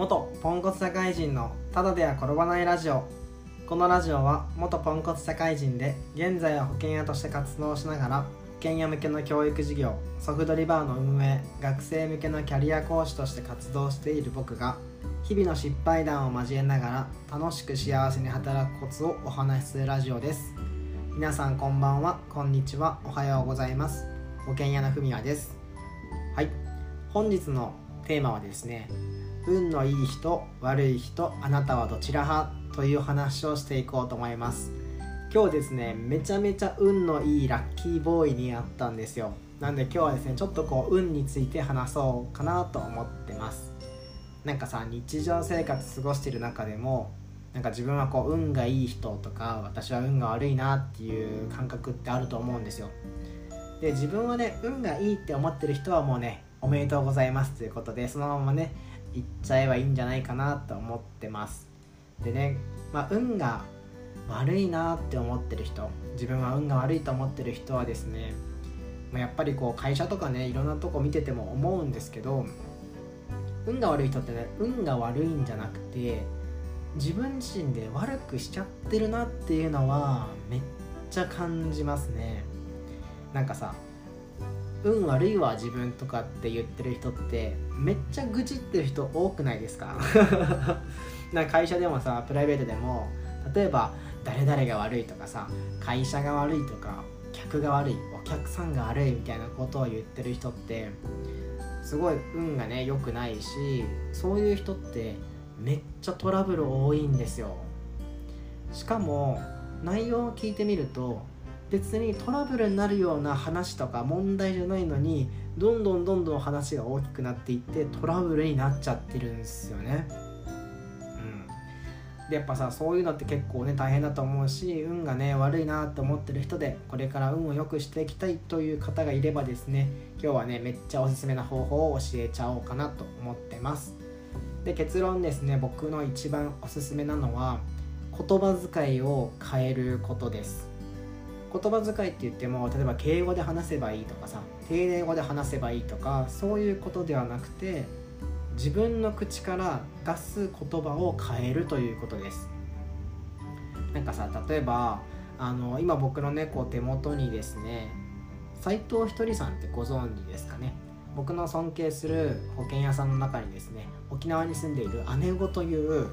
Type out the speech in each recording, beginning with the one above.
元ポンコツ社会人のただでは転ばないラジオ。このラジオは元ポンコツ社会人で現在は保険屋として活動しながら保険屋向けの教育事業ソフトリバーの運営学生向けのキャリア講師として活動している僕が日々の失敗談を交えながら楽しく幸せに働くコツをお話しするラジオです。皆さんこんばんはこんにちはおはようございます。保険屋のふみやです。はい。本日のテーマはですね運のいい人悪い人あなたはどちら派という話をしていこうと思います。今日ですねめちゃめちゃ運のいいラッキーボーイに会ったんですよ。なんで今日はですねちょっとこう運について話そうかなと思ってます。なんかさ日常生活過ごしてる中でもなんか自分はこう運がいい人とか私は運が悪いなっていう感覚ってあると思うんですよ。で自分はね運がいいって思ってる人はもうねおめでとうございますということでそのままね行っちゃえばいいんじゃないかなと思ってます。でね、まあ、運が悪いなって思ってる人自分は運が悪いと思ってる人はですね、まあ、やっぱりこう会社とかねいろんなとこ見てても思うんですけど運が悪い人ってね運が悪いんじゃなくて自分自身で悪くしちゃってるなっていうのはめっちゃ感じますね。なんかさ運悪いわ自分とかって言ってる人ってめっちゃ愚痴ってる人多くないですか？な会社でもさプライベートでも例えば誰々が悪いとかさ会社が悪いとか客が悪いお客さんが悪いみたいなことを言ってる人ってすごい運がね良くないしそういう人ってめっちゃトラブル多いんですよ。しかも内容を聞いてみると別にトラブルになるような話とか問題じゃないのにどんどんどんどん話が大きくなっていってトラブルになっちゃってるんですよね。うん、でやっぱさそういうのって結構ね大変だと思うし運がね悪いなって思ってる人でこれから運を良くしていきたいという方がいればですね今日はねめっちゃおすすめな方法を教えちゃおうかなと思ってます。で結論ですね僕の一番おすすめなのは言葉遣いを変えることです言葉遣いって言っても例えば敬語で話せばいいとかさ丁寧語で話せばいいとかそういうことではなくて自分の口から出す言葉を変えるということです。なんかさ例えばあの今僕の猫手元にですね斉藤ひとりさんってご存知ですかね。僕の尊敬する保険屋さんの中にですね沖縄に住んでいる姉子という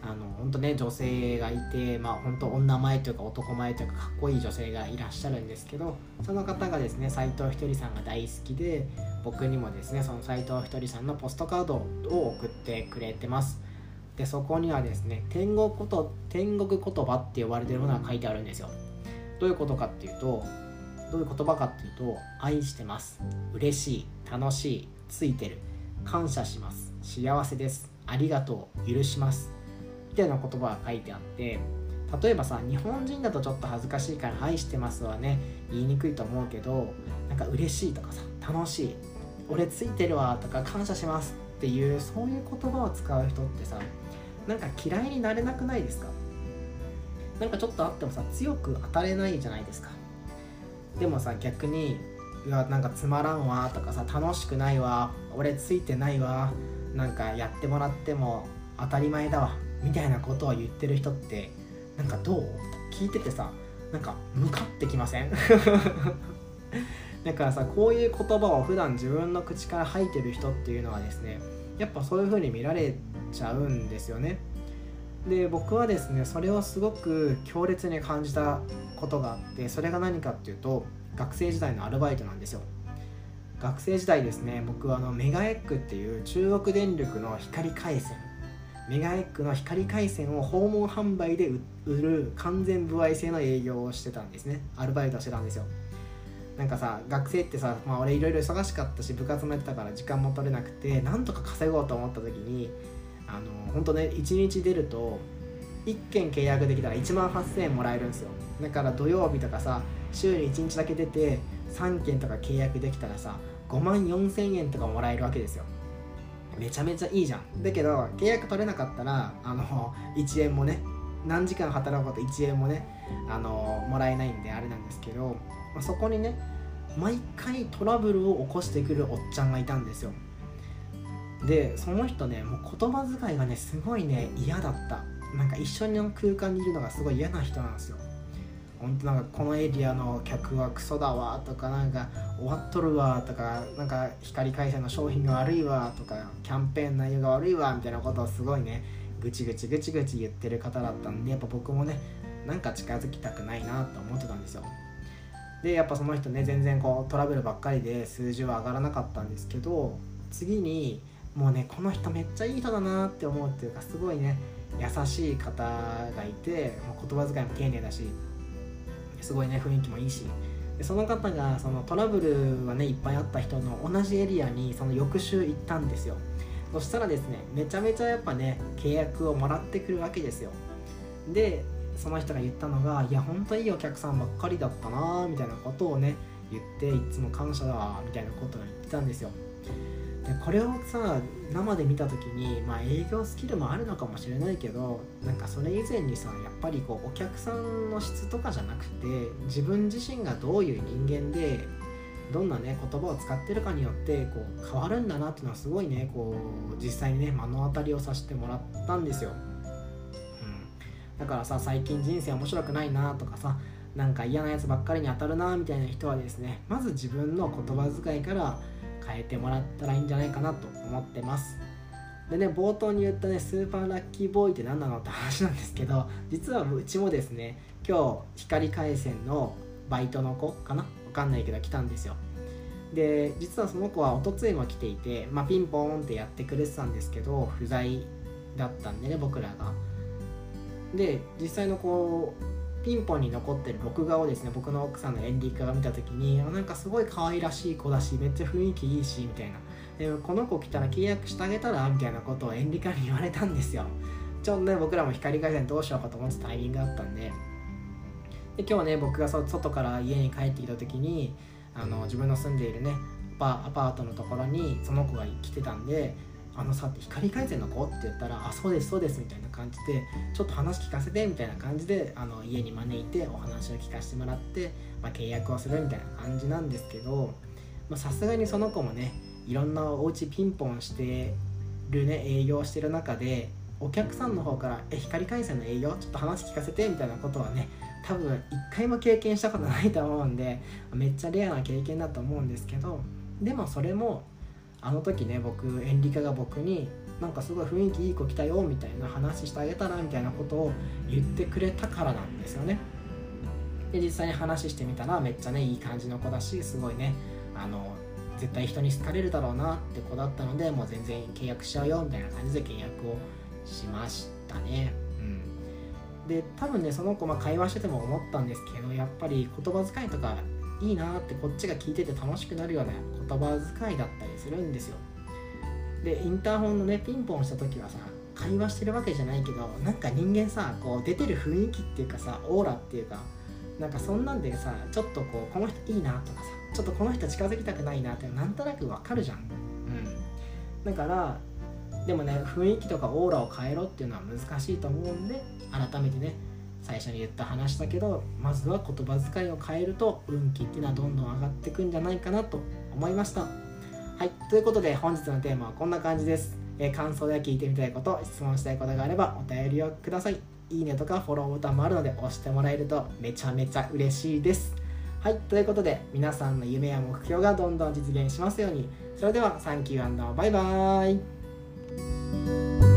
あの本当ね女性がいてまあ本当女前というか男前というかかっこいい女性がいらっしゃるんですけどその方がですね斎藤ひとりさんが大好きで僕にもですねその斎藤ひとりさんのポストカードを送ってくれてます。でそこにはですね天国こと天国言葉って呼ばれてるものが書いてあるんですよ。どういうことかっていうとどういう言葉かっていうと愛してます。嬉しい楽しいついてる。感謝します。幸せです。ありがとう。許します。たいな言葉が書いてあって例えばさ日本人だとちょっと恥ずかしいから「愛してます」はね言いにくいと思うけどなんか嬉しいとかさ楽しい俺ついてるわとか感謝しますっていうそういう言葉を使う人ってさなんか嫌いになれなくないですか？なんかちょっとあってもさ強く当たれないじゃないですか。でもさ逆にうわなんかつまらんわとかさ楽しくないわ俺ついてないわなんかやってもらっても当たり前だわみたいなことを言ってる人ってなんかどう？聞いててさなんか向かってきません？だからさこういう言葉を普段自分の口から吐いてる人っていうのはですねやっぱそういう風に見られちゃうんですよね。で僕はですねそれをすごく強烈に感じたことがあってそれが何かっていうと学生時代のアルバイトなんですよ。学生時代ですね僕はあのメガエッグっていう中国電力の光回線メガエッグの光回線を訪問販売で売る完全歩合制の営業をしてたんですね。アルバイトしてたんですよ。なんかさ学生ってさ、まあ、俺いろいろ忙しかったし部活もやってたから時間も取れなくてなんとか稼ごうと思った時にあの本当ね1日出ると1件契約できたら1万8000円もらえるんですよ。だから土曜日とかさ週に1日だけ出て3件とか契約できたらさ5万4000円とかもらえるわけですよ。めちゃめちゃいいじゃん。だけど契約取れなかったらあの1円もね何時間働くこと1円もねあのもらえないんであれなんですけど、まあ、そこにね毎回トラブルを起こしてくるおっちゃんがいたんですよ。でその人ねもう言葉遣いがねすごいね嫌だった。なんか一緒の空間にいるのがすごい嫌な人なんですよ。本当なんかこのエリアの客はクソだわとかなんか終わっとるわとかなんか光回線の商品が悪いわとかキャンペーン内容が悪いわみたいなことをすごいねぐちぐちぐちぐち言ってる方だったんでやっぱ僕もねなんか近づきたくないなと思ってたんですよ。でやっぱその人ね全然こうトラブルばっかりで数字は上がらなかったんですけど次にもうねこの人めっちゃいい人だなって思うっていうかすごいね優しい方がいて言葉遣いも丁寧だしすごいね雰囲気もいいし。でその方がそのトラブルはねいっぱいあった人の同じエリアにその翌週行ったんですよ。そしたらですねめちゃめちゃやっぱね契約をもらってくるわけですよ。でその人が言ったのが「いや本当いいお客さんばっかりだったな」みたいなことをね言っていつも感謝だみたいなことを言ってたんですよ。これをさ生で見た時にまあ営業スキルもあるのかもしれないけどなんかそれ以前にさやっぱりこうお客さんの質とかじゃなくて自分自身がどういう人間でどんなね言葉を使ってるかによってこう変わるんだなっていうのはすごいねこう実際にね目の当たりをさせてもらったんですよ。うん。だからさ最近人生面白くないなとかさなんか嫌なやつばっかりに当たるなみたいな人はですねまず自分の言葉遣いから変えてもらったらいいんじゃないかなと思ってます。でね冒頭に言ったねスーパーラッキーボーイって何なのって話なんですけど実はうちもですね今日光回線のバイトの子かな？分かんないけど来たんですよ。で実はその子はおとついも来ていて、まあ、ピンポーンってやってくれてたんですけど不在だったんでね僕らが。で実際のこうピンポンに残ってる録画をですね。僕の奥さんのエンディカが見た時になんかすごい可愛らしい子だしめっちゃ雰囲気いいしみたいな。でこの子来たら契約してあげたらみたいなことをエンディカに言われたんですよ。ちょうどね僕らも光回線どうしようかと思ってタイミングだったんで。で今日ね僕が外から家に帰ってきた時にあの自分の住んでいるねアパートのところにその子が来てたんであのさって光回線の子って言ったらあそうですそうですみたいな感じでちょっと話聞かせてみたいな感じであの家に招いてお話を聞かせてもらって、まあ、契約をするみたいな感じなんですけどさすがにその子もねいろんなお家ピンポンしてるね営業してる中でお客さんの方から「え光回線の営業？ちょっと話聞かせて」みたいなことはね多分一回も経験したことないと思うんでめっちゃレアな経験だと思うんですけどでもそれもあの時ね僕エンリカが僕になんかすごい雰囲気いい子来たよみたいな話してあげたらみたいなことを言ってくれたからなんですよね。で実際に話してみたらめっちゃねいい感じの子だしすごいねあの絶対人に好かれるだろうなって子だったのでもう全然契約しちゃうよみたいな感じで契約をしましたね。うん。で多分ねその子ま会話してても思ったんですけどやっぱり言葉遣いとかいいなってこっちが聞いてて楽しくなるような言葉遣いだったりするんですよ。でインターホンのねピンポンした時はさ会話してるわけじゃないけどなんか人間さこう出てる雰囲気っていうかさオーラっていうかなんかそんなんでさちょっとこうこの人いいなとかさちょっとこの人近づきたくないなってなんとなくわかるじゃん。うん。だからでもね雰囲気とかオーラを変えろっていうのは難しいと思うんで改めてね最初に言った話だけどまずは言葉遣いを変えると運気っていうのはどんどん上がってくんじゃないかなと思いました。はいということで本日のテーマはこんな感じです、えー、感想や聞いてみたいこと質問したいことがあればお便りをください。いいねとかフォローボタンもあるので押してもらえるとめちゃめちゃ嬉しいです。はいということで皆さんの夢や目標がどんどん実現しますように。それではサンキューバイバーイ